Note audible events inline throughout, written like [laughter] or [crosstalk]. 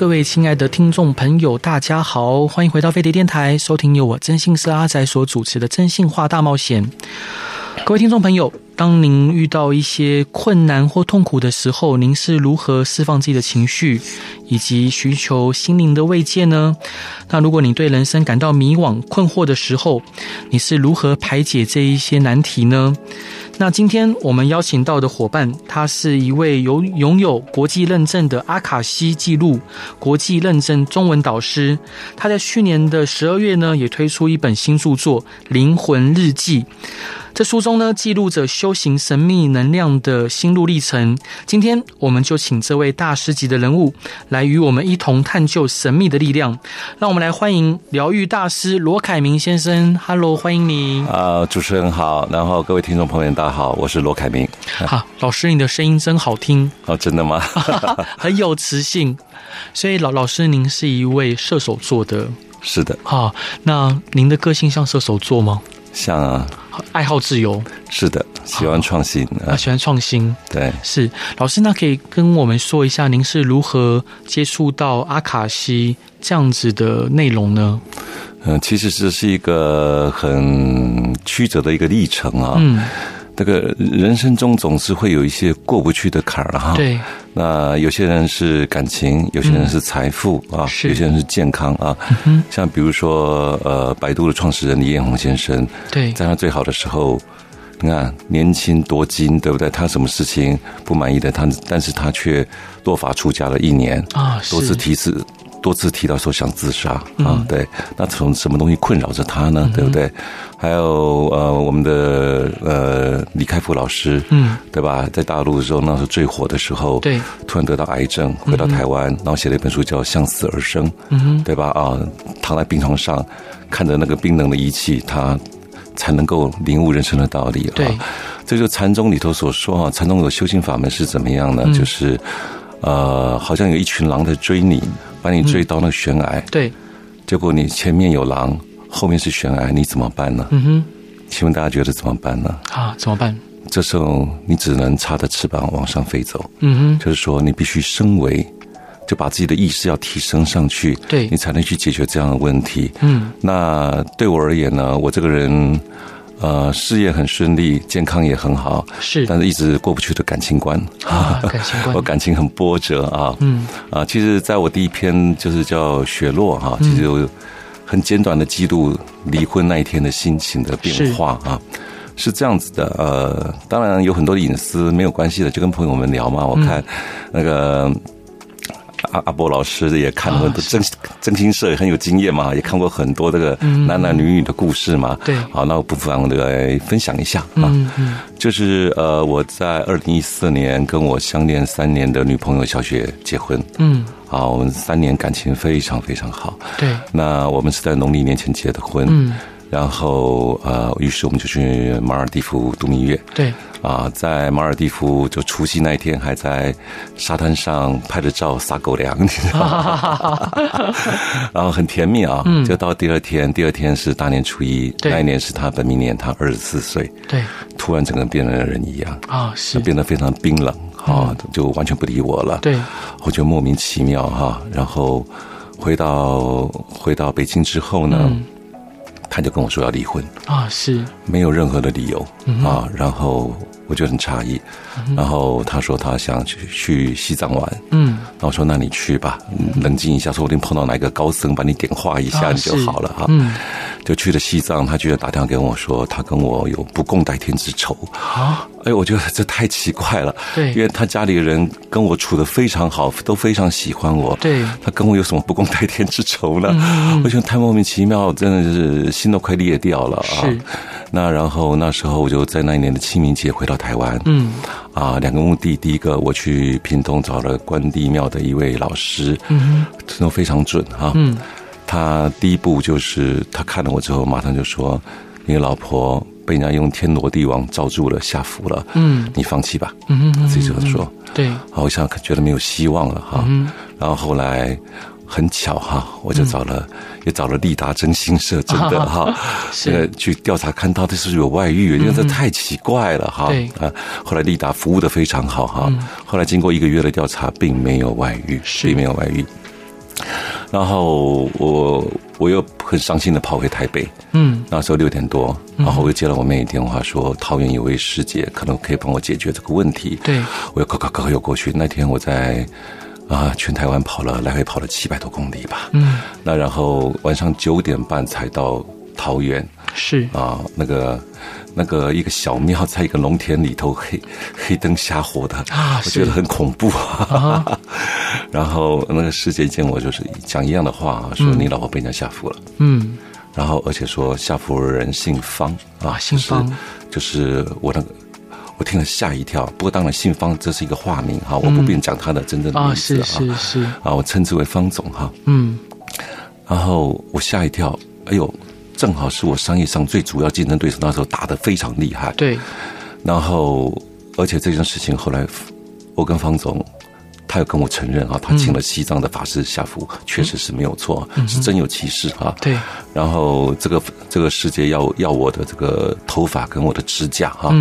各位亲爱的听众朋友，大家好，欢迎回到飞碟电台，收听由我真心是阿仔所主持的《真心话大冒险》。各位听众朋友，当您遇到一些困难或痛苦的时候，您是如何释放自己的情绪，以及寻求心灵的慰藉呢？那如果你对人生感到迷惘、困惑的时候，你是如何排解这一些难题呢？那今天我们邀请到的伙伴，他是一位有拥有国际认证的阿卡西记录国际认证中文导师。他在去年的十二月呢，也推出一本新著作《灵魂日记》。这书中呢，记录着修行神秘能量的心路历程。今天，我们就请这位大师级的人物来与我们一同探究神秘的力量。让我们来欢迎疗愈大师罗凯明先生。Hello，欢迎你。啊，主持人好，然后各位听众朋友大家好，我是罗凯明。好，老师，你的声音真好听。[laughs] 哦，真的吗？[laughs] [laughs] 很有磁性。所以老老师，您是一位射手座的。是的。好，那您的个性像射手座吗？像啊。爱好自由，是的，喜欢创新啊，喜欢创新，对，是老师，那可以跟我们说一下，您是如何接触到阿卡西这样子的内容呢？嗯，其实这是一个很曲折的一个历程啊。嗯。这个人生中总是会有一些过不去的坎儿哈。对。那有些人是感情，有些人是财富啊，有些人是健康啊。像比如说，呃，百度的创始人李彦宏先生，对，在他最好的时候，你看年轻多金，对不对？他什么事情不满意的，他但是他却落发出家了一年啊，多次提示。多次提到说想自杀啊，对，那从什么东西困扰着他呢？对不对？还有呃，我们的呃李开复老师，嗯，对吧？在大陆的时候，那时候最火的时候，对，突然得到癌症，回到台湾，然后写了一本书叫《向死而生》，嗯，对吧？啊，躺在病床上，看着那个冰冷的仪器，他才能够领悟人生的道理。对，这就禅宗里头所说啊，禅宗有修行法门是怎么样呢？就是呃，好像有一群狼在追你。把你追到那个悬崖，嗯，对，结果你前面有狼，后面是悬崖，你怎么办呢？嗯哼，请问大家觉得怎么办呢？啊，怎么办？这时候你只能插着翅膀往上飞走。嗯哼，就是说你必须升维，就把自己的意识要提升上去，对，你才能去解决这样的问题。嗯，那对我而言呢，我这个人。呃，事业很顺利，健康也很好，是，但是一直过不去的感情关啊，[laughs] 感情关，我感情很波折啊，嗯，啊，其实在我第一篇就是叫《雪落》哈，其实有很简短的记录离婚那一天的心情的变化啊，是，是这样子的，呃，当然有很多的隐私没有关系的，就跟朋友们聊嘛，我看那个。阿阿波老师也看了很多征征信社也很有经验嘛，也看过很多这个男男女女的故事嘛。对，好，那我不妨来分享一下啊。就是呃，我在二零一四年跟我相恋三年的女朋友小雪结婚。嗯，啊，我们三年感情非常非常好。对，那我们是在农历年前结的婚。嗯，然后呃，于是我们就去马尔地夫度蜜月。对。啊，在马尔地夫就除夕那一天，还在沙滩上拍着照撒狗粮，你知道吗？[laughs] 然后很甜蜜啊。嗯。就到第二天，第二天是大年初一，那一年是他本命年，他二十四岁。对。突然整个变了人一样啊，是变得非常冰冷啊，就完全不理我了。对。我就莫名其妙哈，然后回到回到北京之后呢，他就跟我说要离婚啊，是没有任何的理由啊，然后。我就很诧异，然后他说他想去去西藏玩，嗯，然后我说那你去吧，冷静一下，说不定碰到哪个高僧把你点化一下，你就好了哈。嗯，就去了西藏，他居然打电话给我说他跟我有不共戴天之仇。啊！哎，我觉得这太奇怪了，对，因为他家里人跟我处的非常好，都非常喜欢我，对，他跟我有什么不共戴天之仇呢？我觉得太莫名其妙，真的是心都快裂掉了啊！是。那然后那时候我就在那一年的清明节回到台湾，嗯，啊，两个目的，第一个我去屏东找了关帝庙的一位老师，嗯，都非常准哈，嗯，他第一步就是他看了我之后，马上就说：“你的老婆被人家用天罗地网罩住了，下符了。嗯，你放弃吧。嗯嗯，自己这么说。对，好像觉得没有希望了哈。嗯，然后后来很巧哈，我就找了，也找了利达征信社，真的哈，[laughs] 是去调查看到底是不是有外遇，因为这太奇怪了哈。对啊，后来利达服务的非常好哈。后来经过一个月的调查，并没有外遇，并没有外遇。然后我我又很伤心的跑回台北，嗯，那时候六点多，然后我又接了我妹电话说，桃园有位师姐可能可以帮我解决这个问题，对，我又咔咔咔又过去。那天我在啊全台湾跑了来回跑了七百多公里吧，嗯，那然后晚上九点半才到桃园，是啊那个。那个一个小庙在一个农田里头黑黑灯瞎火的啊，我觉得很恐怖啊。[laughs] 然后那个师姐见我就是讲一样的话，说你老婆被人家下符了。嗯，然后而且说下符的人姓方啊，姓方，就是我那个我听了吓一跳。不过当然姓方这是一个化名哈，我不便讲他的真正的名字啊。是是是啊，我称之为方总哈。嗯，然后我吓一跳，哎呦。正好是我商业上最主要竞争对手，那时候打得非常厉害。对，然后而且这件事情后来，我跟方总，他又跟我承认啊，他请了西藏的法师下符，确实是没有错，是真有其事啊。对，然后这个这个世界要要我的这个头发跟我的指甲哈。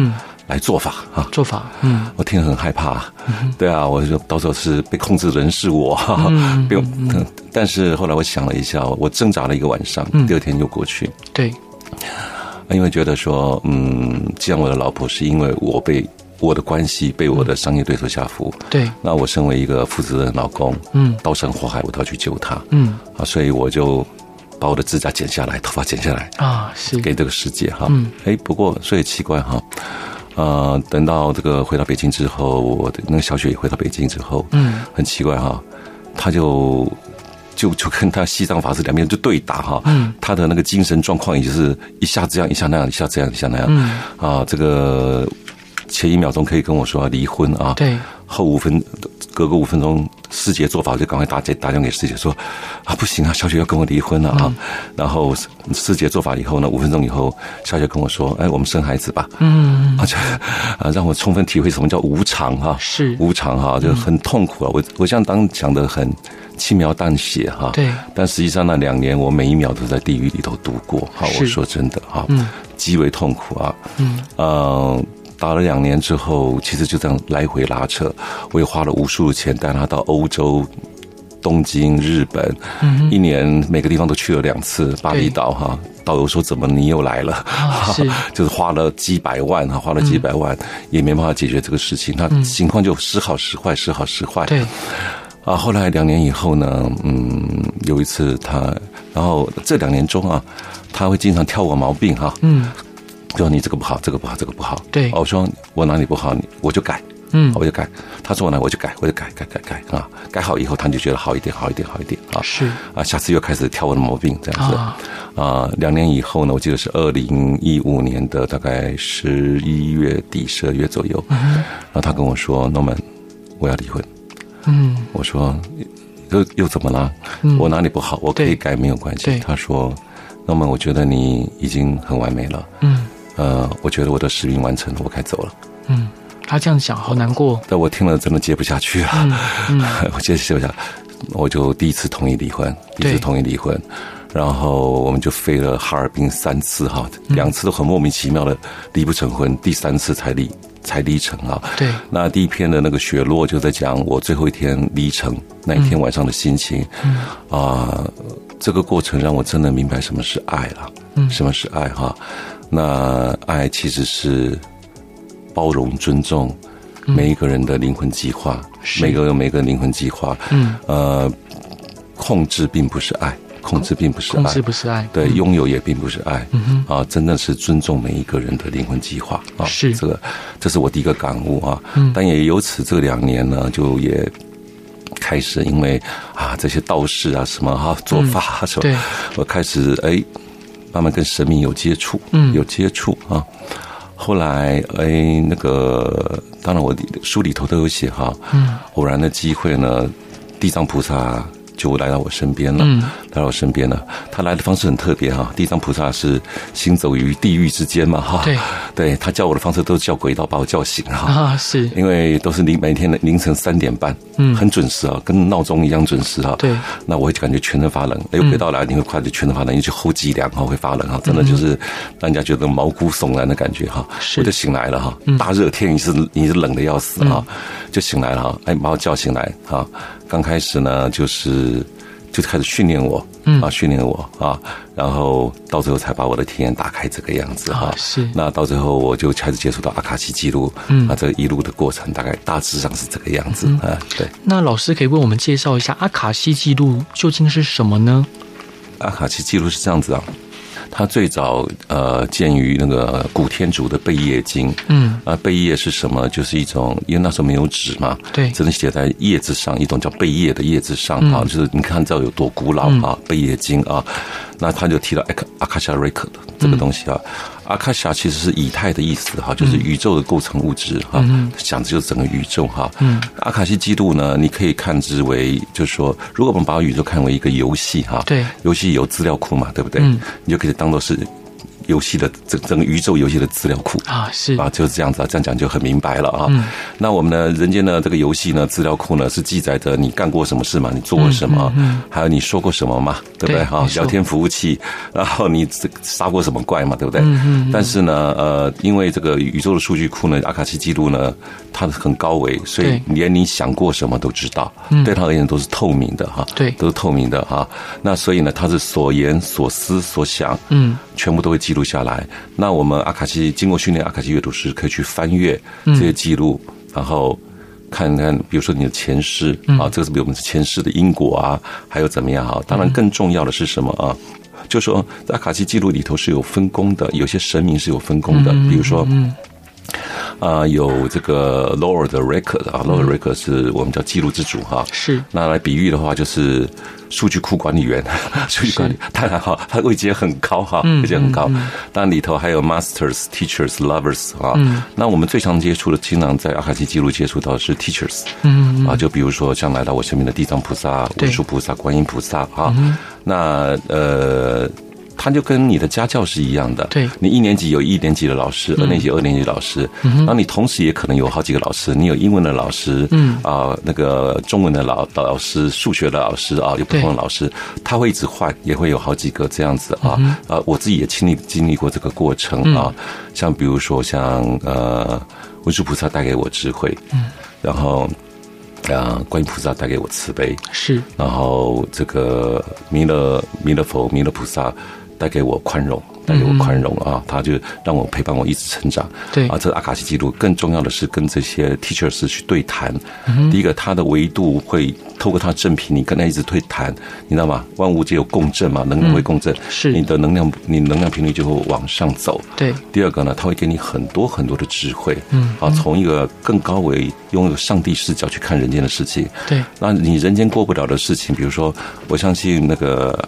来做法啊，做法，嗯，我听了很害怕，嗯，对啊，我就到时候是被控制的人是我，嗯，不用，但是后来我想了一下，我挣扎了一个晚上，第二天就过去，对，因为觉得说，嗯，既然我的老婆是因为我被我的关系被我的商业对手下服，对，那我身为一个负责任的老公，嗯，刀山火海我都要去救她，嗯，啊，所以我就把我的指甲剪下来，头发剪下来啊，是。给这个世界哈，嗯，哎，不过所以奇怪哈。呃，等到这个回到北京之后，我的那个小雪也回到北京之后，嗯，很奇怪哈，他就就就跟他西藏法师两边就对打哈，嗯，他的那个精神状况也就是一下这样，一下那样，一下这样，一下那样，嗯，啊，这个前一秒钟可以跟我说离婚啊，对，后五分隔个五分钟。师姐做法，我就赶快打电打电话给师姐说啊，不行啊，小雪要跟我离婚了啊。嗯、然后师姐做法以后呢，五分钟以后，小雪跟我说，哎，我们生孩子吧。嗯，啊，啊，让我充分体会什么叫无常哈，是无常哈，就很痛苦啊。我我这样当讲的很轻描淡写哈，对。但实际上那两年，我每一秒都在地狱里头度过。哈，我说真的哈，嗯，极为痛苦啊。嗯，呃。打了两年之后，其实就这样来回拉扯，我也花了无数的钱带他到欧洲、东京、日本，嗯、一年每个地方都去了两次。巴厘岛哈，导游说怎么你又来了？哦、[laughs] 是就是花了几百万哈，花了几百万、嗯、也没办法解决这个事情，那情况就时好时坏，时好时坏。对啊，后来两年以后呢，嗯，有一次他，然后这两年中啊，他会经常挑我毛病哈，嗯。就说你这个不好，这个不好，这个不好。对，我说我哪里不好，我就改，嗯，我就改。他说我哪，我就改，我就改，改，改，改啊！改好以后，他就觉得好一点，好一点，好一点啊！是啊，下次又开始挑我的毛病，这样子啊。两年以后呢，我记得是二零一五年的大概十一月底、十二月左右，嗯然后他跟我说：“Norman，我要离婚。”嗯，我说又又怎么了？我哪里不好？我可以改，没有关系。他说：“Norman，我觉得你已经很完美了。”嗯。呃，我觉得我的使命完成了，我该走了。嗯，他这样想好难过。但我听了真的接不下去了。嗯，嗯 [laughs] 我接接不下，我就第一次同意离婚，第一次同意离婚，然后我们就飞了哈尔滨三次哈，两次都很莫名其妙的离不成婚，第三次才离才离成啊。对，那第一篇的那个雪落就在讲我最后一天离成那一天晚上的心情。嗯啊，这个过程让我真的明白什么是爱了。嗯，什么是爱哈？那爱其实是包容、尊重每一个人的灵魂计划，嗯、每个人有每个灵魂计划。嗯，呃，控制并不是爱，控制并不是爱，控制不是爱。对，嗯、拥有也并不是爱。嗯哼，啊，真的是尊重每一个人的灵魂计划啊。是这个，这是我第一个感悟啊。嗯，但也由此这两年呢，就也开始因为啊这些道士啊什么哈做法什么，对，我开始哎。慢慢跟神明有接触，嗯，有接触啊。后来，哎，那个，当然我书里头都有写哈，嗯，偶然的机会呢，地藏菩萨就来到我身边了，嗯，来到我身边了。他来的方式很特别哈，地藏菩萨是行走于地狱之间嘛哈。对，对他叫我的方式都是叫鬼道把我叫醒哈。啊，是因为都是凌每天的凌晨三点半，嗯，很准时啊，跟闹钟一样准时哈。对，那我会感觉全身发冷。哎，鬼道来你会快就全身发冷，尤其后脊梁哈会发冷哈，真的就是让人家觉得毛骨悚然的感觉哈。我就醒来了哈，大热天你是你是冷的要死哈，就醒来了哈，哎把我叫醒来哈。刚开始呢，就是就开始训练我，嗯啊，训练我啊，然后到最后才把我的体验打开这个样子哈、啊。是。那到最后我就开始接触到阿卡西记录，嗯，啊，这个一路的过程大概大致上是这个样子、嗯、啊。对。那老师可以为我们介绍一下阿卡西记录究竟是什么呢？阿卡西记录是这样子啊。它最早呃见于那个古天竺的《贝叶经》，嗯，啊，贝叶是什么？就是一种，因为那时候没有纸嘛，对，只能写在叶子上，一种叫贝叶的叶子上啊，就是你看这有多古老啊，《贝叶经》啊。那他就提到阿卡阿卡夏瑞克的这个东西啊，阿卡夏其实是以太的意思哈，就是宇宙的构成物质哈，讲的就是整个宇宙哈。阿卡西记录呢，你可以看之为，就是说，如果我们把宇宙看为一个游戏哈，对，游戏有资料库嘛，对不对？你就可以当做是。游戏的整整个宇宙游戏的资料库。啊，是。啊，就是这样子啊，这样讲就很明白了啊。嗯、那我们呢，人间的这个游戏呢，资料库呢是记载着你干过什么事嘛，你做过什么，嗯嗯、还有你说过什么嘛，对不对？哈，聊天服务器，然后你杀过什么怪嘛，对不对？嗯嗯、但是呢，呃，因为这个宇宙的数据库呢，阿卡西记录呢，它很高维，所以连你想过什么都知道，对，对他而言都是透明的哈，对，都是透明的哈。那所以呢，他是所言所思所想，嗯。全部都会记录下来。那我们阿卡西经过训练，阿卡西阅读师可以去翻阅这些记录，嗯、然后看看，比如说你的前世、嗯、啊，这个是比如我们前世的因果啊，还有怎么样哈。当然，更重要的是什么啊？就是说在阿卡西记录里头是有分工的，有些神明是有分工的，比如说。啊，有这个 Lord Record 啊，lower record 是我们叫记录之主哈。是。那来比喻的话，就是数据库管理员，数据管理。当然哈，他位阶很高哈，位阶很高。但里头还有 Masters、Teachers、Lovers 啊。那我们最常接触的，经常在阿卡西记录接触到的是 Teachers。嗯。啊，就比如说像来到我身边的地藏菩萨、文殊菩萨、观音菩萨啊。那呃。他就跟你的家教是一样的，对，你一年级有一年级的老师，二年级二年级老师，然后你同时也可能有好几个老师，你有英文的老师，嗯。啊，那个中文的老老师，数学的老师啊，有不同的老师，他会一直换，也会有好几个这样子啊。啊，我自己也经历经历过这个过程啊，像比如说像呃文殊菩萨带给我智慧，嗯，然后啊观音菩萨带给我慈悲，是，然后这个弥勒弥勒佛弥勒菩萨。带给我宽容，带给我宽容啊！他就让我陪伴我一直成长。对啊，这个阿卡西记录更重要的是跟这些 teachers 去对谈。第一个，他的维度会透过他的正频，你跟他一直对谈，你知道吗？万物皆有共振嘛，能量会共振，是你的能量，你能量频率就会往上走。对。第二个呢，他会给你很多很多的智慧。嗯。啊，从一个更高维，拥有上帝视角去看人间的事情。对。那你人间过不了的事情，比如说，我相信那个。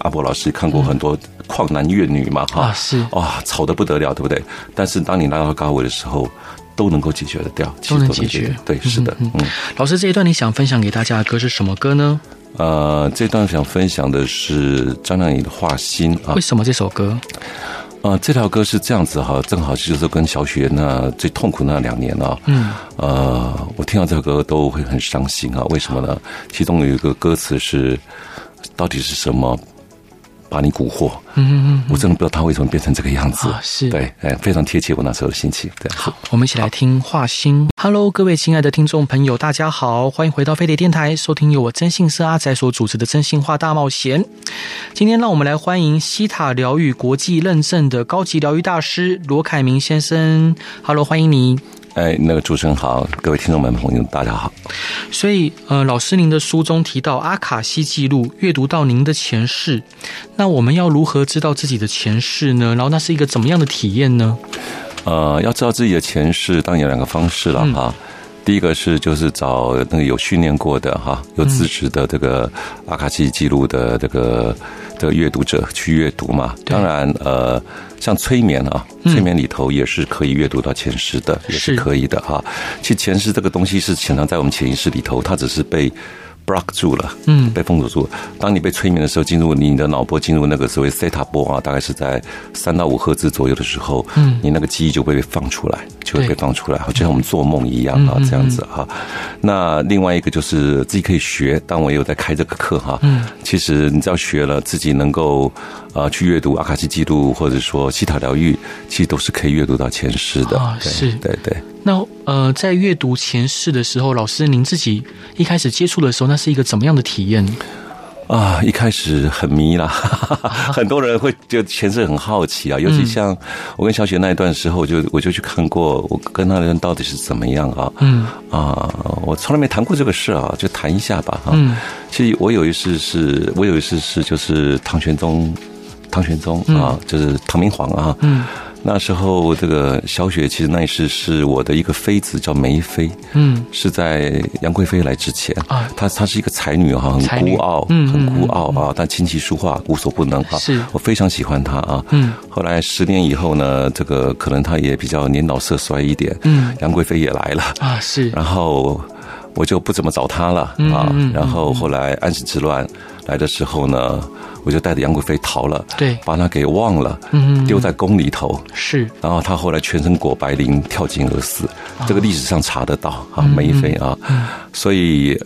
阿伯老师看过很多旷男怨女嘛？哈、嗯，啊是哇，吵得不得了，对不对？但是当你拿到高维的时候，都能够解决得掉，都能解决。对，是的，嗯。嗯老师，这一段你想分享给大家的歌是什么歌呢？呃，这段想分享的是张靓颖的《画心》啊。为什么这首歌？呃，这条歌是这样子哈，正好就是跟小雪那最痛苦那两年啊。嗯。呃，我听到这首歌都会很伤心啊。为什么呢？其中有一个歌词是，到底是什么？把你蛊惑，嗯嗯嗯，我真的不知道他为什么变成这个样子，啊、是对，哎，非常贴切我那时候的心情。对，好，我们一起来听《画心》。Hello，各位亲爱的听众朋友，大家好，欢迎回到飞碟电台，收听由我真性社阿仔所主持的《真心话大冒险》。今天让我们来欢迎西塔疗愈国际认证的高级疗愈大师罗凯明先生。Hello，欢迎你。哎，那个主持人好，各位听众们朋友，大家好。所以，呃，老师您的书中提到阿卡西记录，阅读到您的前世，那我们要如何知道自己的前世呢？然后，那是一个怎么样的体验呢？呃，要知道自己的前世，当然有两个方式了哈。嗯第一个是就是找那个有训练过的哈，有资质的这个阿卡西记录的这个的阅读者去阅读嘛。当然呃，像催眠啊，催眠里头也是可以阅读到前世的，也是可以的哈。其实前世这个东西是潜藏在我们潜意识里头，它只是被 block 住了，嗯，被封锁住。当你被催眠的时候，进入你的脑波进入那个所谓 theta 波啊，大概是在三到五赫兹左右的时候，嗯，你那个记忆就会被放出来，就会被放出来，就像我们做梦一样啊，这样子哈。那另外一个就是自己可以学，但我也有在开这个课哈，嗯，其实你只要学了，自己能够啊去阅读阿卡西记录，或者说西塔疗愈，其实都是可以阅读到前世的啊，是，对对。那呃，在阅读前世的时候，老师您自己一开始接触的时候，那是一个怎么样的体验？啊，一开始很迷啦，[laughs] 很多人会就前世很好奇啊，尤其像我跟小雪那一段时候，我就我就去看过，我跟那个人到底是怎么样啊？嗯啊，我从来没谈过这个事啊，就谈一下吧哈。嗯，其实我有一次是，我有一次是就是唐玄宗，唐玄宗啊，就是唐明皇啊。嗯。那时候，这个小雪其实那一世是我的一个妃子，叫梅妃。嗯，是在杨贵妃来之前啊。她她是一个才女哈，很孤傲，嗯，很孤傲啊，但琴棋书画无所不能哈。是，我非常喜欢她啊。嗯，后来十年以后呢，这个可能她也比较年老色衰一点。嗯，杨贵妃也来了啊，是。然后我就不怎么找她了啊。然后后来安史之乱来的时候呢。我就带着杨贵妃逃了，对，把她给忘了，嗯，丢在宫里头，是，然后她后来全身裹白绫跳井而死，这个历史上查得到啊，梅妃啊，所以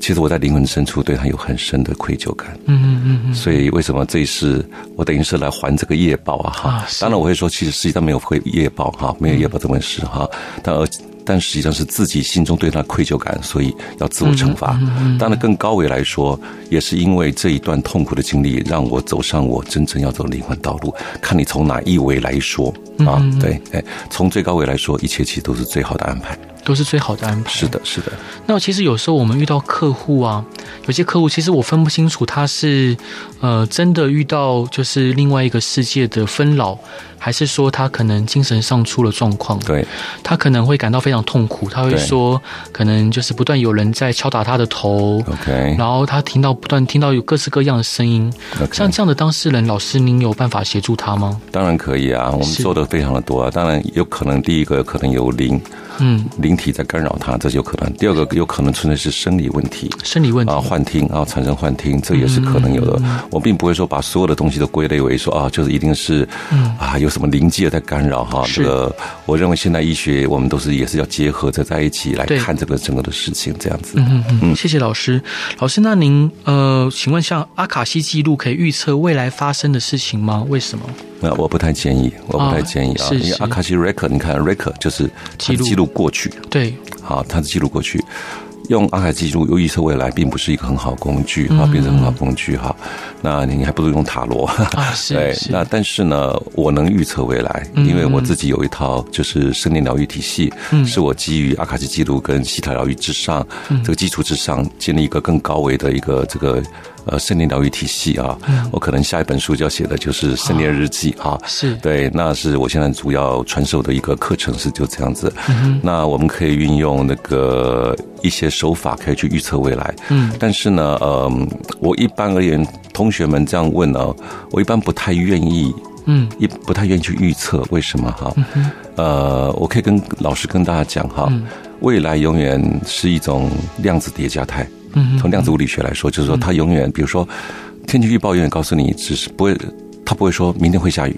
其实我在灵魂深处对她有很深的愧疚感，嗯嗯嗯，所以为什么这一世我等于是来还这个业报啊？哈，当然我会说，其实实际上没有会业报哈，没有业报这回事哈，但而。但实际上是自己心中对他愧疚感，所以要自我惩罚。当然，更高维来说，也是因为这一段痛苦的经历，让我走上我真正要走的灵魂道路。看你从哪一维来说啊？对，哎，从最高维来说，一切其实都是最好的安排。都是最好的安排。是的，是的。那其实有时候我们遇到客户啊，有些客户其实我分不清楚他是呃真的遇到就是另外一个世界的纷扰，还是说他可能精神上出了状况。对，他可能会感到非常痛苦。他会说，可能就是不断有人在敲打他的头。OK。然后他听到不断听到有各式各样的声音。Okay. 像这样的当事人，老师您有办法协助他吗？当然可以啊，我们做的非常的多啊。当然有可能第一个可能有灵。嗯，灵体在干扰他，这就有可能。第二个有可能存在是生理问题，生理问题啊，幻听啊，产生幻听，这也是可能有的。嗯、我并不会说把所有的东西都归类为说啊，就是一定是啊，有什么灵界在干扰哈。这个我认为现代医学我们都是也是要结合着在一起来看这个整个的事情，这样子。嗯嗯嗯。谢谢老师，老师，那您呃，请问像阿卡西记录可以预测未来发生的事情吗？为什么？那我不太建议，我不太建议啊，因为阿卡西 record，你看 record 就是记录过去，对，好，它是记录过去。用阿卡西记录又预测未来，并不是一个很好工具啊，变成很好工具哈。那你还不如用塔罗。[laughs] 对，那但是呢，我能预测未来，因为我自己有一套就是生命疗愈体系，是我基于阿卡西记录跟西塔疗愈之上这个基础之上，建立一个更高维的一个这个。呃，森林疗愈体系啊，嗯、我可能下一本书就要写的就是森林日记啊，是对，那是我现在主要传授的一个课程，是就这样子。嗯、那我们可以运用那个一些手法，可以去预测未来。嗯，但是呢，呃，我一般而言，同学们这样问呢，我一般不太愿意，嗯，一不太愿意去预测，为什么哈？嗯、呃，我可以跟老师跟大家讲哈，嗯、未来永远是一种量子叠加态。从量子物理学来说，就是说，它永远，比如说，天气预报永远告诉你，只是不会，它不会说明天会下雨，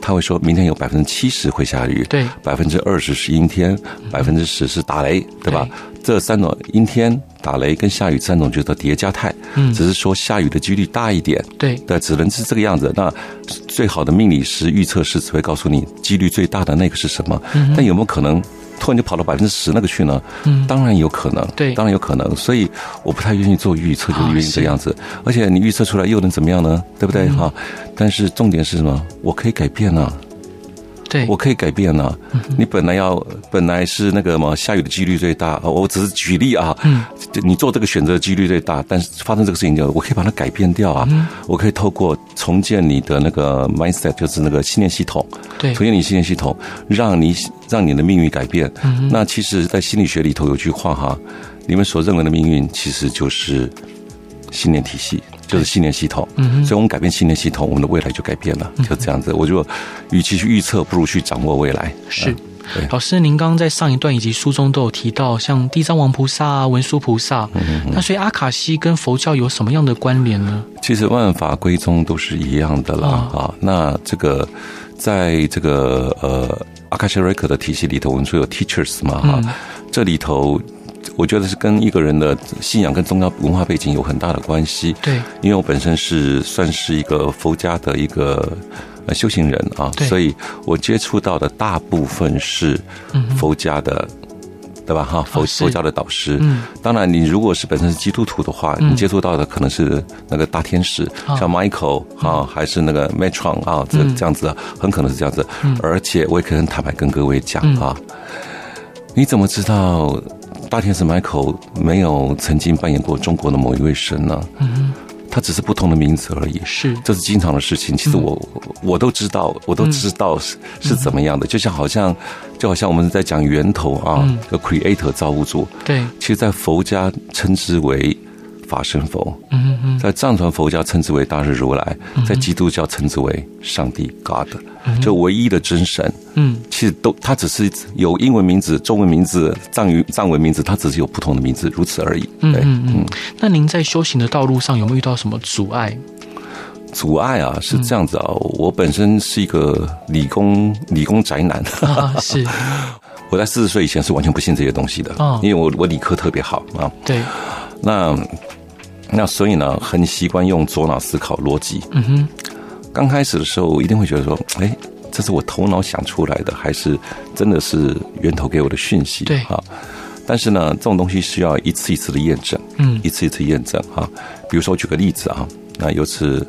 它会说明天有百分之七十会下雨，对，百分之二十是阴天，百分之十是打雷，对吧？这三种阴天、打雷跟下雨三种叫做叠加态，嗯，只是说下雨的几率大一点，对，对，只能是这个样子。那最好的命理师预测师只会告诉你几率最大的那个是什么，但有没有可能？突然就跑到百分之十那个去呢？嗯，当然有可能，对，当然有可能。所以我不太愿意做预测，就是因为这样子。而且你预测出来又能怎么样呢？对不对？哈。但是重点是什么？我可以改变呢。对，我可以改变呢。你本来要本来是那个什么下雨的几率最大，我只是举例啊。嗯。你做这个选择的几率最大，但是发生这个事情就我可以把它改变掉啊。我可以透过重建你的那个 mindset，就是那个信念系统。对。重建你信念系统，让你。让你的命运改变。那其实，在心理学里头有句话哈，你们所认为的命运，其实就是信念体系，就是信念系统。嗯，所以我们改变信念系统，我们的未来就改变了。就这样子，我就与其去预测，不如去掌握未来。是。老师，您刚刚在上一段以及书中都有提到，像地藏王菩萨啊、文殊菩萨，那所以阿卡西跟佛教有什么样的关联呢？其实万法归宗都是一样的啦。啊、哦，那这个在这个呃阿卡西瑞克的体系里头，我们说有 teachers 嘛哈、嗯，这里头。我觉得是跟一个人的信仰跟宗教文化背景有很大的关系。对，因为我本身是算是一个佛家的一个修行人啊，所以我接触到的大部分是佛家的，嗯、对吧？哈，佛佛教的导师。嗯，当然，你如果是本身是基督徒的话，你接触到的可能是那个大天使，嗯、像 Michael 啊，还是那个 Metron 啊，这这样子，很可能是这样子。嗯，而且我也可以很坦白跟各位讲啊，你怎么知道？大天使 Michael 没有曾经扮演过中国的某一位神呢？嗯，他只是不同的名字而已。是，这是经常的事情。其实我、嗯、我都知道，我都知道是、嗯、是怎么样的。就像好像就好像我们在讲源头啊，个、嗯、Creator 造物主。对，其实，在佛家称之为法身佛。嗯嗯，在藏传佛教称之为大日如来，在基督教称之为上帝 God。就唯一的真神，嗯，其实都，它只是有英文名字、中文名字、藏语藏文名字，它只是有不同的名字，如此而已。嗯嗯嗯。那您在修行的道路上有没有遇到什么阻碍？阻碍啊，是这样子啊，我本身是一个理工理工宅男，[laughs] 啊、是。[laughs] 我在四十岁以前是完全不信这些东西的，啊，因为我我理科特别好啊。对。那那所以呢，很习惯用左脑思考逻辑。嗯哼。刚开始的时候，我一定会觉得说：“哎，这是我头脑想出来的，还是真的是源头给我的讯息？”对啊。但是呢，这种东西需要一次一次的验证，嗯，一次一次验证哈。比如说，我举个例子啊，那有次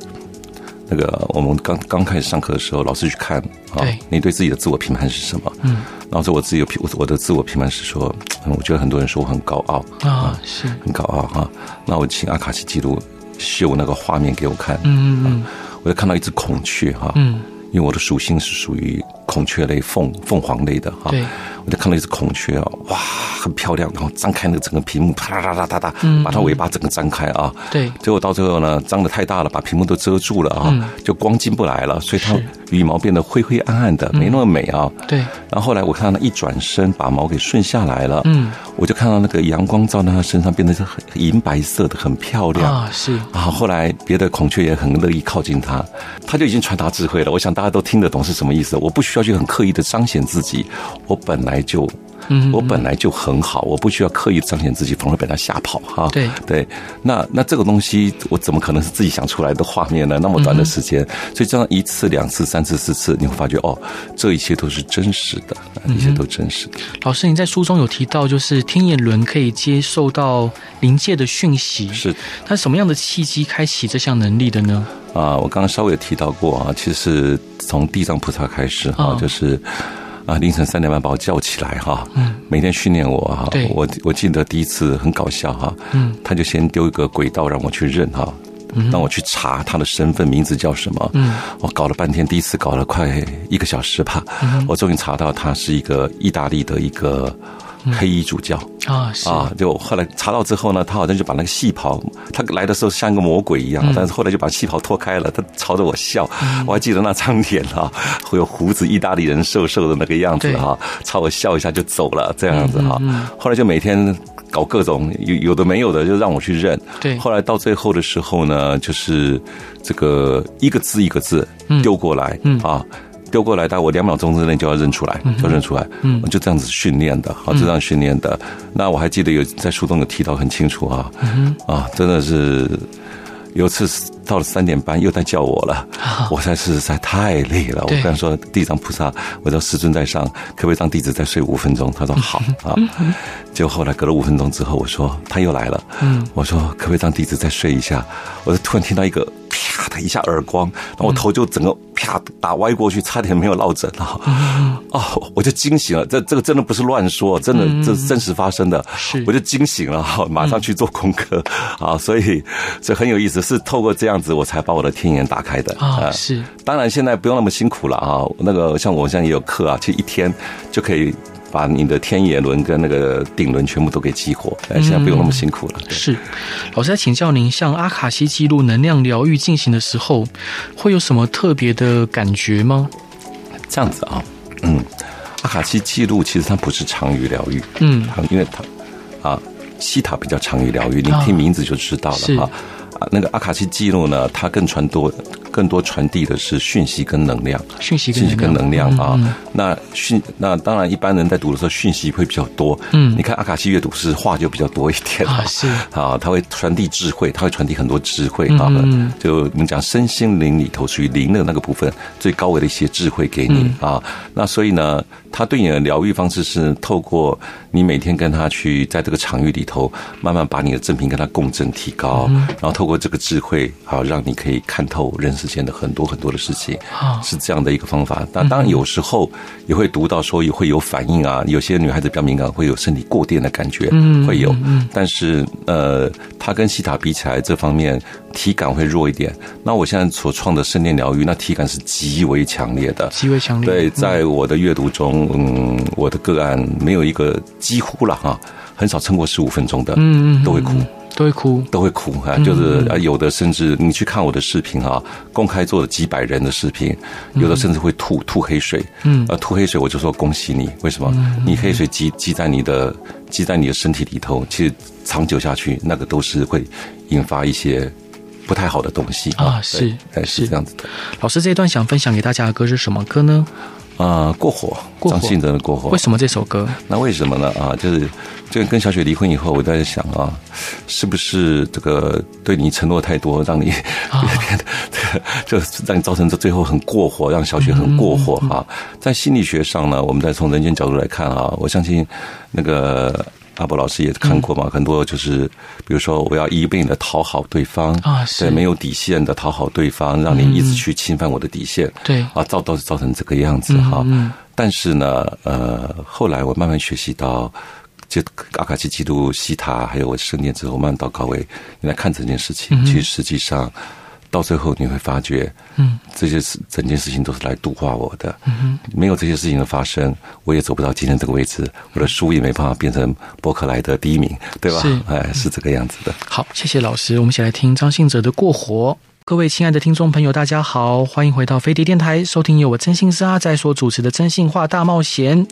那个我们刚刚开始上课的时候，老师去看啊，你对自己的自我评判是什么？嗯，然后说我自己有评，我的自我评判是说，我觉得很多人说我很高傲啊，是很高傲哈。那我请阿卡西记录秀那个画面给我看，嗯嗯。我就看到一只孔雀哈，嗯，因为我的属性是属于孔雀类凤凤凰类的哈，对，我就看到一只孔雀啊，哇，很漂亮，然后张开那个整个屏幕，啪啦啦啦啦啦，把它尾巴整个张开啊，对，结果到最后呢，张的太大了，把屏幕都遮住了啊，就光进不来了，所以它。羽毛变得灰灰暗暗的，没那么美啊。嗯、对。然后后来我看到它一转身，把毛给顺下来了。嗯。我就看到那个阳光照在它身上，变得是很银白色的，很漂亮啊。是。啊，后来别的孔雀也很乐意靠近它，它就已经传达智慧了。我想大家都听得懂是什么意思。我不需要去很刻意的彰显自己，我本来就。嗯，我本来就很好，我不需要刻意彰显自己，反而被他吓跑哈。对对，那那这个东西，我怎么可能是自己想出来的画面呢？那么短的时间，所以这样一次、两次、三次、四次，你会发觉哦，这一切都是真实的，一切都真实的。老师，你在书中有提到，就是天眼轮可以接受到灵界的讯息，是它什么样的契机开启这项能力的呢？啊，我刚刚稍微有提到过啊，其实是从地藏菩萨开始哈，就是。啊，凌晨三点半把我叫起来哈，嗯，每天训练我哈，我我记得第一次很搞笑哈，嗯，他就先丢一个轨道让我去认哈，让我去查他的身份名字叫什么，嗯，我搞了半天，第一次搞了快一个小时吧，我终于查到他是一个意大利的一个。黑衣主教。啊，啊，就后来查到之后呢，他好像就把那个戏袍，他来的时候像一个魔鬼一样，但是后来就把戏袍脱开了，他朝着我笑，我还记得那张脸啊，[laughs] 会有胡子，意大利人瘦瘦的那个样子哈，朝我笑一下就走了，这样子哈。后来就每天搞各种有有的没有的，就让我去认。对，后来到最后的时候呢，就是这个一个字一个字丢过来啊。丢过来，但我两秒钟之内就要认出来，就认出来，嗯，就这样子训练的，好，就这样训练的。那我还记得有在书中有提到很清楚啊，啊，真的是有次到了三点半又在叫我了，我实在是实在太累了。我跟他说，地藏菩萨，我说师尊在上，可不可以让弟子再睡五分钟？他说好 [laughs] 啊。结果后来隔了五分钟之后，我说他又来了，嗯，我说可不可以让弟子再睡一下？我就突然听到一个。啪的一下耳光，然后我头就整个啪打歪过去，差点没有落枕啊！哦，我就惊醒了，这这个真的不是乱说，真的这是真实发生的，我就惊醒了哈，马上去做功课啊！所以这很有意思，是透过这样子我才把我的天眼打开的啊！是，当然现在不用那么辛苦了啊，那个像我现在也有课啊，其实一天就可以。把你的天眼轮跟那个顶轮全部都给激活，现在不用那么辛苦了。是，老师在请教您，像阿卡西记录能量疗愈进行的时候，会有什么特别的感觉吗？这样子啊，嗯，阿卡西记录其实它不是长语疗愈，嗯，因为它啊，西塔比较长语疗愈，你听名字就知道了哈。啊，那个阿卡西记录呢，它更传多。更多传递的是讯息跟能量，讯息跟能量。啊。那讯那当然，一般人在读的时候讯息会比较多。嗯，你看阿卡西阅读是话就比较多一点啊，是。啊，他会传递智慧，他会传递很多智慧啊。嗯，就我们讲身心灵里头属于灵的那个部分，最高维的一些智慧给你啊。那所以呢，他对你的疗愈方式是透过你每天跟他去在这个场域里头，慢慢把你的正品跟他共振提高，然后透过这个智慧啊，让你可以看透人世间的很多很多的事情，是这样的一个方法。那当然有时候也会读到说也会有反应啊，有些女孩子比较敏感，会有身体过电的感觉，会有。但是呃，它跟西塔比起来，这方面体感会弱一点。那我现在所创的声念疗愈，那体感是极为强烈的，极为强烈。对，在我的阅读中，嗯，我的个案没有一个几乎了哈，很少撑过十五分钟的，嗯嗯，都会哭。都会哭，都会哭哈，就是啊，有的甚至你去看我的视频哈，公开做了几百人的视频，有的甚至会吐吐黑水，嗯，啊，吐黑水我就说恭喜你，为什么？你黑水积积在你的积在你的身体里头，其实长久下去，那个都是会引发一些不太好的东西啊，是，是。这样子的。老师这一段想分享给大家的歌是什么歌呢？啊，过火，张信哲的过火。为什么这首歌？那为什么呢？啊，就是就跟小雪离婚以后，我在想啊，是不是这个对你承诺太多，让你 [laughs] 就让你造成这最后很过火，让小雪很过火哈。在心理学上呢，我们再从人间角度来看啊，我相信那个。阿伯老师也看过嘛？很多就是，比如说，我要一味的讨好对方啊，对，没有底线的讨好对方，让你一直去侵犯我的底线，对啊，造都是造成这个样子哈。但是呢，呃，后来我慢慢学习到，就阿卡西基督西塔，还有我圣殿之后，慢慢到高维，你来看这件事情，其实实际上。到最后你会发觉，嗯，这些事整件事情都是来度化我的，嗯，没有这些事情的发生，我也走不到今天这个位置，我的书也没办法变成博客来的第一名，对吧？是，哎，是这个样子的。好，谢谢老师，我们一起来听张信哲的《过活》。各位亲爱的听众朋友，大家好，欢迎回到飞碟电台，收听由我真心师阿仔所主持的《真心话大冒险》。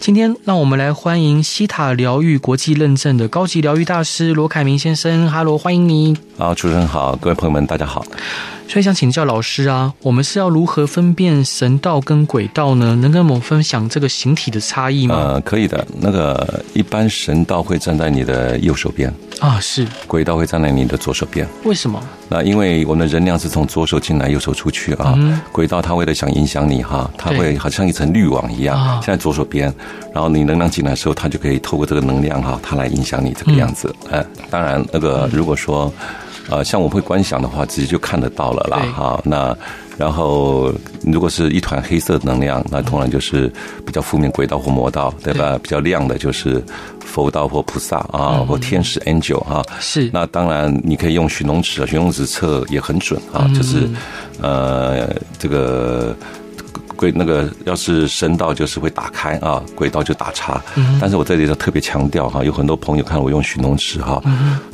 今天，让我们来欢迎西塔疗愈国际认证的高级疗愈大师罗凯明先生。哈喽，欢迎你。好，主持人好，各位朋友们，大家好。所以想请教老师啊，我们是要如何分辨神道跟鬼道呢？能跟我们分享这个形体的差异吗？呃，可以的。那个一般神道会站在你的右手边啊，是鬼道会站在你的左手边。为什么？那因为我们的能量是从左手进来，右手出去啊。嗯、鬼道他为了想影响你哈，他会好像一层滤网一样，现在左手边，然后你能量进来的时候，他就可以透过这个能量哈，他来影响你这个样子。哎、嗯，当然那个如果说。呃，像我们会观想的话，直接就看得到了啦。哈，那然后如果是一团黑色能量，那通常就是比较负面鬼道或魔道，对吧？比较亮的就是佛道或菩萨啊，或天使 angel 啊。是。那当然你可以用寻龙尺，寻龙尺测也很准啊。就是呃，这个。鬼那个要是神道就是会打开啊，轨道就打叉。但是我这里要特别强调哈，有很多朋友看我用寻龙尺哈，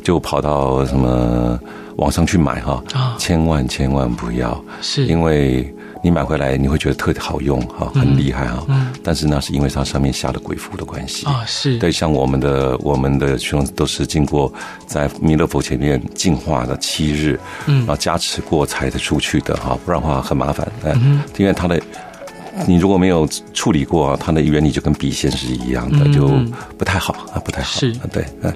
就跑到什么网上去买哈，千万千万不要，是。因为你买回来你会觉得特别好用哈，很厉害哈。嗯。但是那是因为它上面下了鬼符的关系。啊，是。对，像我们的我们的寻龙都是经过在弥勒佛前面净化的七日，嗯，然后加持过才的出去的哈，不然的话很麻烦，嗯，因为它的。你如果没有处理过，它的原理就跟笔仙是一样的，就不太好啊，不太好。是，对，嗯。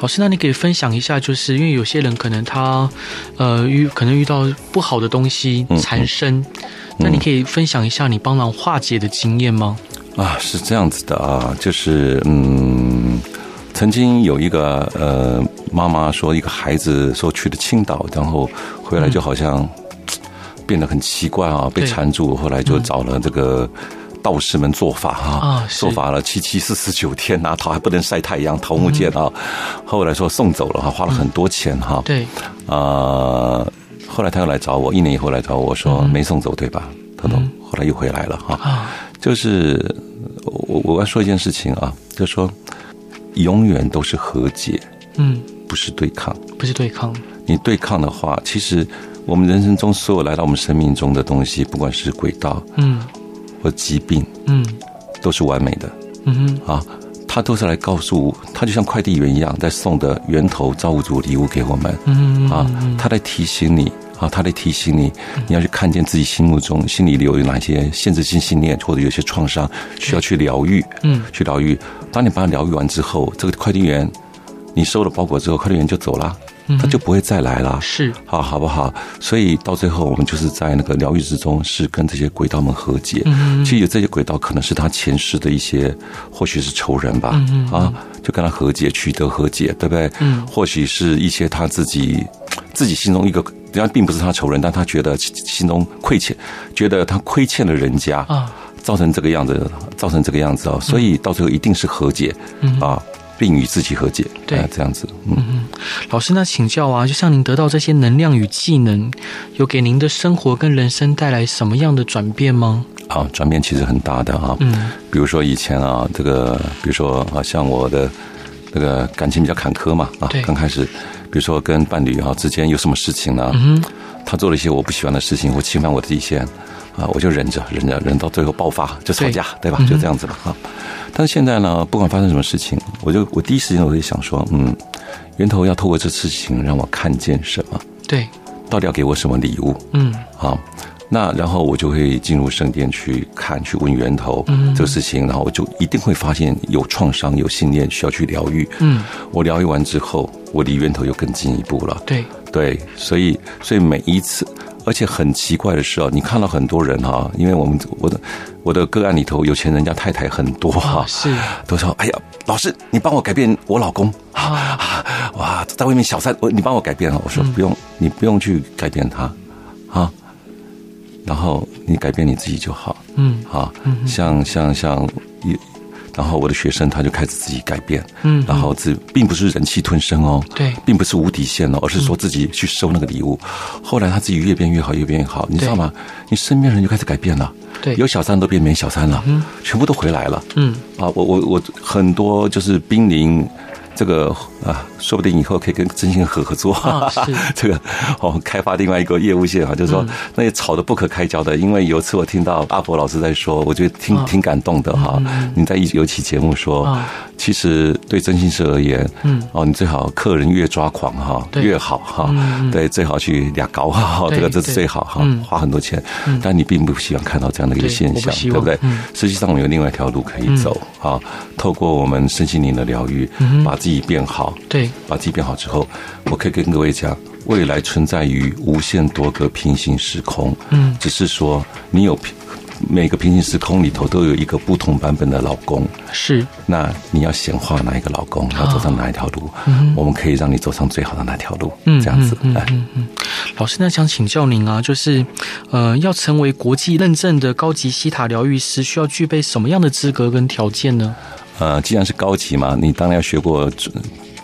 老师，那你可以分享一下，就是因为有些人可能他呃遇可能遇到不好的东西缠身，那你可以分享一下你帮忙化解的经验吗？啊，是这样子的啊，就是嗯，曾经有一个呃妈妈说，一个孩子说去了青岛，然后回来就好像。变得很奇怪啊，被缠住，后来就找了这个道士们做法哈，做法了七七四十九天啊，桃还不能晒太阳，桃木剑啊，后来说送走了哈，花了很多钱哈。对，啊，后来他又来找我，一年以后来找我说没送走对吧？他说后来又回来了哈，就是我我要说一件事情啊，就是说永远都是和解，嗯，不是对抗，不是对抗，你对抗的话，其实。我们人生中所有来到我们生命中的东西，不管是轨道，嗯，或疾病，嗯，都是完美的。嗯哼，啊，他都是来告诉，他就像快递员一样，在送的源头造物主礼物给我们。嗯哼，啊，他在提醒你，啊，他在提醒你，你要去看见自己心目中心里留有哪些限制性信念，或者有些创伤需要去疗愈。嗯，去疗愈。当你把它疗愈完之后，这个快递员，你收了包裹之后，快递员就走了。他就不会再来了，是好，好不好？所以到最后，我们就是在那个疗愈之中，是跟这些鬼道们和解。嗯，其实有这些鬼道可能是他前世的一些，或许是仇人吧。嗯啊，就跟他和解，取得和解，对不对？嗯，或许是一些他自己自己心中一个，人家并不是他仇人，但他觉得心中亏欠，觉得他亏欠了人家啊，造成这个样子，造成这个样子啊，所以到最后一定是和解。嗯啊。并与自己和解，对，这样子。嗯嗯，老师，那请教啊，就像您得到这些能量与技能，有给您的生活跟人生带来什么样的转变吗？啊，转变其实很大的啊。嗯，比如说以前啊，这个，比如说啊，像我的那个感情比较坎坷嘛，啊，刚开始，比如说跟伴侣啊之间有什么事情呢？嗯，他做了一些我不喜欢的事情，或侵犯我的底线，啊，我就忍着，忍着，忍到最后爆发就吵架，对，对吧？就这样子了，啊。但是现在呢，不管发生什么事情，我就我第一时间我就想说，嗯，源头要透过这事情让我看见什么？对，到底要给我什么礼物？嗯，好，那然后我就会进入圣殿去看，去问源头这个事情，然后我就一定会发现有创伤、有信念需要去疗愈。嗯，我疗愈完之后，我离源头又更进一步了。对，对，所以所以每一次。而且很奇怪的是啊，你看到很多人哈，因为我们我的我的个案里头，有钱人家太太很多哈，是。都说哎呀，老师你帮我改变我老公。啊，[laughs] 哇，在外面小三，我你帮我改变啊，我说不用，你不用去改变他啊，然后你改变你自己就好，嗯，好，像像像一。然后我的学生他就开始自己改变，嗯，然后自并不是忍气吞声哦，对，并不是无底线哦，而是说自己去收那个礼物。后来他自己越变越好，越变越好，你知道吗？你身边人就开始改变了，对，有小三都变没小三了，嗯，全部都回来了，嗯，啊，我我我很多就是濒临。这个啊，说不定以后可以跟真心合合作，哦、[laughs] 这个哦，开发另外一个业务线啊，就是说那也吵得不可开交的。因为有一次我听到阿伯老师在说，我觉得挺挺感动的哈。你在一有期节目说，其实对真心社而言，嗯，哦，你最好客人越抓狂哈，越好哈，对，最好去俩搞哈，这个这是最好哈，花很多钱，但你并不希望看到这样的一个现象，对不对？实际上我们有另外一条路可以走啊，透过我们身心灵的疗愈，把。自己变好，对，把自己变好之后，我可以跟各位讲，未来存在于无限多个平行时空，嗯，只是说你有平每个平行时空里头都有一个不同版本的老公，是，那你要显化哪一个老公，要走上哪一条路，嗯，我们可以让你走上最好的那条路，嗯，这样子，来，嗯嗯，老师，那想请教您啊，就是呃，要成为国际认证的高级西塔疗愈师，需要具备什么样的资格跟条件呢？呃，既然是高级嘛，你当然要学过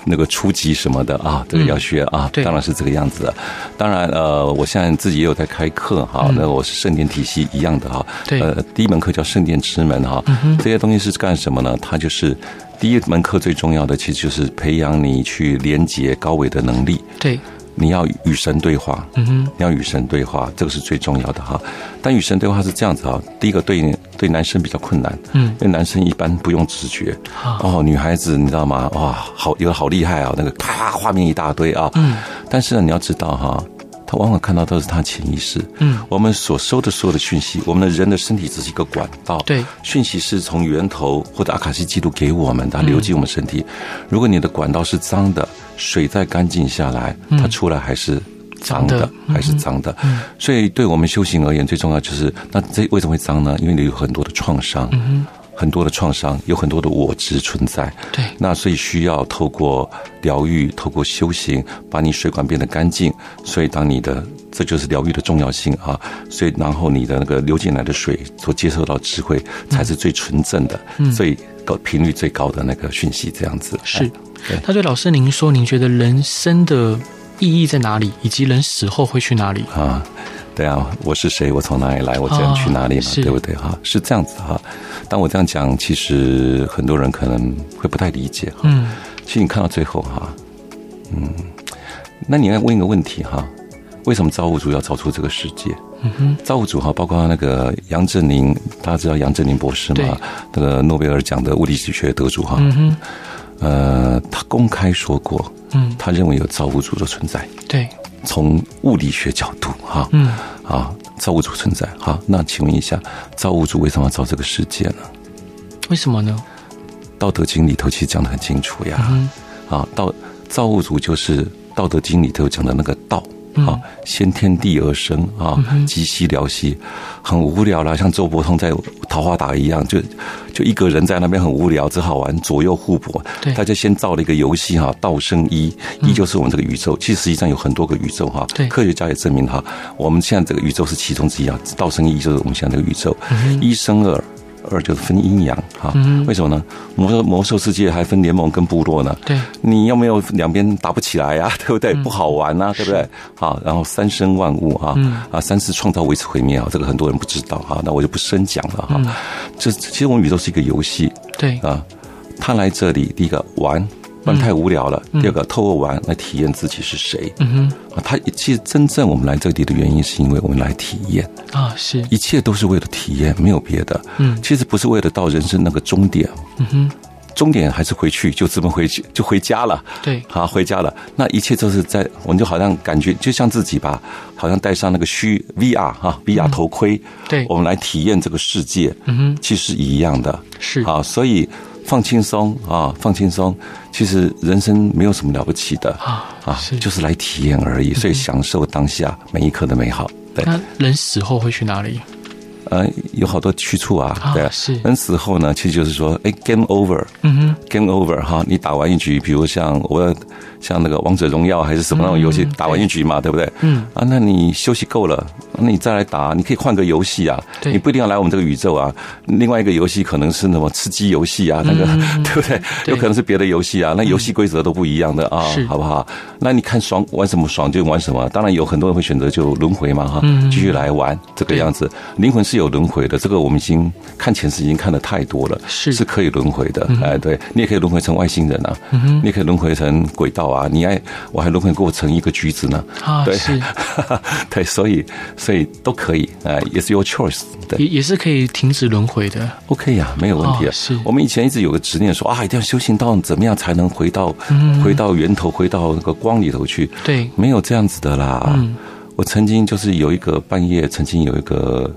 那个初级什么的啊，这个要学啊，对，当然是这个样子的。当然，呃，我现在自己也有在开课哈，那我是圣殿体系一样的哈。对，呃，第一门课叫圣殿之门哈，这些东西是干什么呢？它就是第一门课最重要的，其实就是培养你去连接高维的能力。对。你要与神对话，嗯哼，你要与神对话，这个是最重要的哈。但与神对话是这样子哈，第一个对对男生比较困难，嗯，因为男生一般不用直觉，哦，女孩子你知道吗？哇，好，有的好厉害啊，那个啪，画面一大堆啊，嗯，但是呢，你要知道哈。他往往看到都是他潜意识。嗯，我们所收的所有的讯息，我们的人的身体只是一个管道。对，讯息是从源头或者阿卡西记录给我们的，它流进我们身体。如果你的管道是脏的，水再干净下来，它出来还是脏的，还是脏的。所以，对我们修行而言，最重要就是那这为什么会脏呢？因为你有很多的创伤。嗯很多的创伤，有很多的我执存在。对，那所以需要透过疗愈，透过修行，把你水管变得干净。所以，当你的这就是疗愈的重要性啊。所以，然后你的那个流进来的水所接受到智慧，才是最纯正的、嗯、最高频率最高的那个讯息。这样子是。他对老师您说，您觉得人生的意义在哪里，以及人死后会去哪里啊？对啊，我是谁？我从哪里来？我将去哪里嘛？哦、对不对？哈，是这样子哈。当我这样讲，其实很多人可能会不太理解哈。嗯。其实你看到最后哈，嗯，那你要问一个问题哈：为什么造物主要造出这个世界？嗯哼，造物主哈，包括那个杨振宁，大家知道杨振宁博士嘛？那个诺贝尔奖的物理学得主哈。嗯哼，呃，他公开说过，嗯，他认为有造物主的存在。对，从物理学角度哈，嗯，啊，造物主存在。哈，那请问一下，造物主为什么要造这个世界呢？为什么呢？道德经里头其实讲的很清楚呀。嗯，啊，道造物主就是道德经里头讲的那个道。啊，先天地而生啊，寂兮寥兮，很无聊啦，像周伯通在桃花岛一样，就就一个人在那边很无聊，只好玩左右互搏。对，他就先造了一个游戏哈，道生一，一就是我们这个宇宙，其实实际上有很多个宇宙哈。对，科学家也证明哈，我们现在这个宇宙是其中之一啊，道生一就是我们现在这个宇宙，一生二。二就是分阴阳哈，为什么呢？魔兽魔兽世界还分联盟跟部落呢。对，你要没有两边打不起来呀？[laughs] 对不对？不好玩呐，对不对？好，然后三生万物哈，啊，三次创造，维持毁灭啊，这个很多人不知道哈，那我就不深讲了哈。这其实我们宇宙是一个游戏，对啊，他来这里第一个玩。不然太无聊了。第二个，透过玩来体验自己是谁。嗯哼，啊，他其实真正我们来这里的原因，是因为我们来体验啊，是一切都是为了体验，没有别的。嗯，其实不是为了到人生那个终点。嗯哼，终点还是回去，就这么回去，[laughs] 就回家了。对，好，回家了。那一切都是在，我们就好像感觉就像自己吧，好像戴上那个虚 VR 哈 VR 头盔。对，我们来体验这个世界。嗯哼，其实一样的。是啊，所以。放轻松啊，放轻松。其实人生没有什么了不起的啊啊，就是来体验而已。所以享受当下每一刻的美好。对，那人死后会去哪里？呃，有好多去处啊。对，是那时候呢，其实就是说，哎，game over。嗯哼，game over 哈。你打完一局，比如像我。像那个王者荣耀还是什么那种游戏，打完一局嘛，对不对？嗯啊，那你休息够了，那你再来打，你可以换个游戏啊。你不一定要来我们这个宇宙啊。另外一个游戏可能是什么吃鸡游戏啊，那个 [laughs] 对不对？有可能是别的游戏啊。那游戏规则都不一样的啊，好不好？那你看爽玩什么爽就玩什么。当然有很多人会选择就轮回嘛哈，继续来玩这个样子。灵魂是有轮回的，这个我们已经看前世已经看的。太多了，是是可以轮回的。哎，对你也可以轮回成外星人啊，你也可以轮回成轨道。啊，你爱我还轮回过成一个橘子呢？啊，对，是，对，所以所以都可以，哎，也是 your choice，对，也也是可以停止轮回的，OK 呀，没有问题啊。是我们以前一直有个执念说啊，一定要修行到怎么样才能回到回到源头，回到那个光里头去？对，没有这样子的。啦。我曾经就是有一个半夜，曾经有一个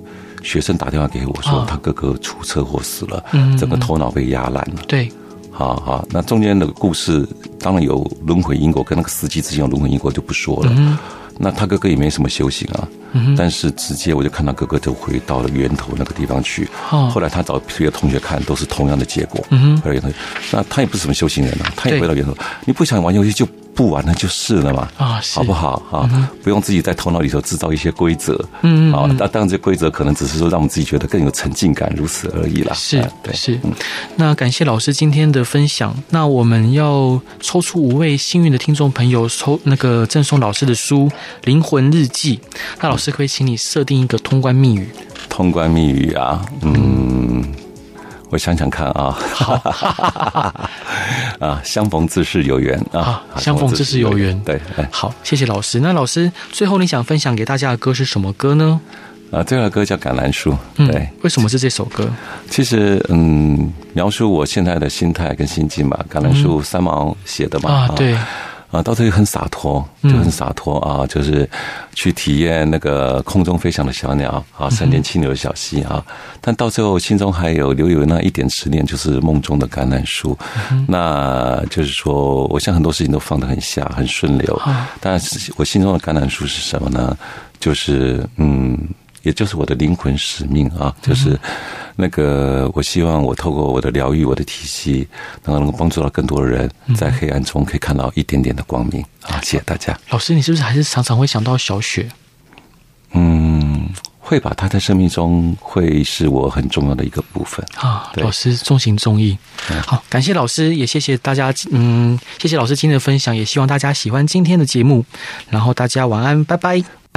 学生打电话给我说，他哥哥出车祸死了，整个头脑被压烂了。对。好好，那中间的故事当然有轮回因果，跟那个司机之间有轮回因果就不说了。嗯、那他哥哥也没什么修行啊，嗯、但是直接我就看到哥哥就回到了源头那个地方去。哦、后来他找别的同学看，都是同样的结果。嗯哼，那他也不是什么修行人啊，他也回到源头。你不想玩游戏就。不玩了就是了嘛，啊，好不好啊？不用自己在头脑里头制造一些规则，嗯，啊，那当然这规则可能只是说让我们自己觉得更有沉浸感，如此而已啦。是，对，是。那感谢老师今天的分享。那我们要抽出五位幸运的听众朋友，抽那个赠送老师的书《灵魂日记》。那老师可以请你设定一个通关密语？通关密语啊，嗯。我想想看 [laughs] 啊，啊，相逢自是有缘啊，相逢自是有缘。对，好，谢谢老师。那老师最后你想分享给大家的歌是什么歌呢？啊，这首歌叫《橄榄树》。对，为什么是这首歌？其实，嗯，描述我现在的心态跟心境吧。橄榄树三毛写的嘛。啊，对。啊，到这里很洒脱，就很洒脱啊，就是去体验那个空中飞翔的小鸟啊，山间清流的小溪啊。但到最后，心中还有留有那一点执念，就是梦中的橄榄树。那就是说，我现在很多事情都放得很下，很顺流。但是我心中的橄榄树是什么呢？就是嗯。也就是我的灵魂使命啊，就是那个，我希望我透过我的疗愈，我的体系，能够能够帮助到更多的人，在黑暗中可以看到一点点的光明啊！谢谢大家。老师，你是不是还是常常会想到小雪？嗯，会吧。他在生命中会是我很重要的一个部分啊。老师重情重义，好，感谢老师，也谢谢大家。嗯，谢谢老师今天的分享，也希望大家喜欢今天的节目。然后大家晚安，拜拜。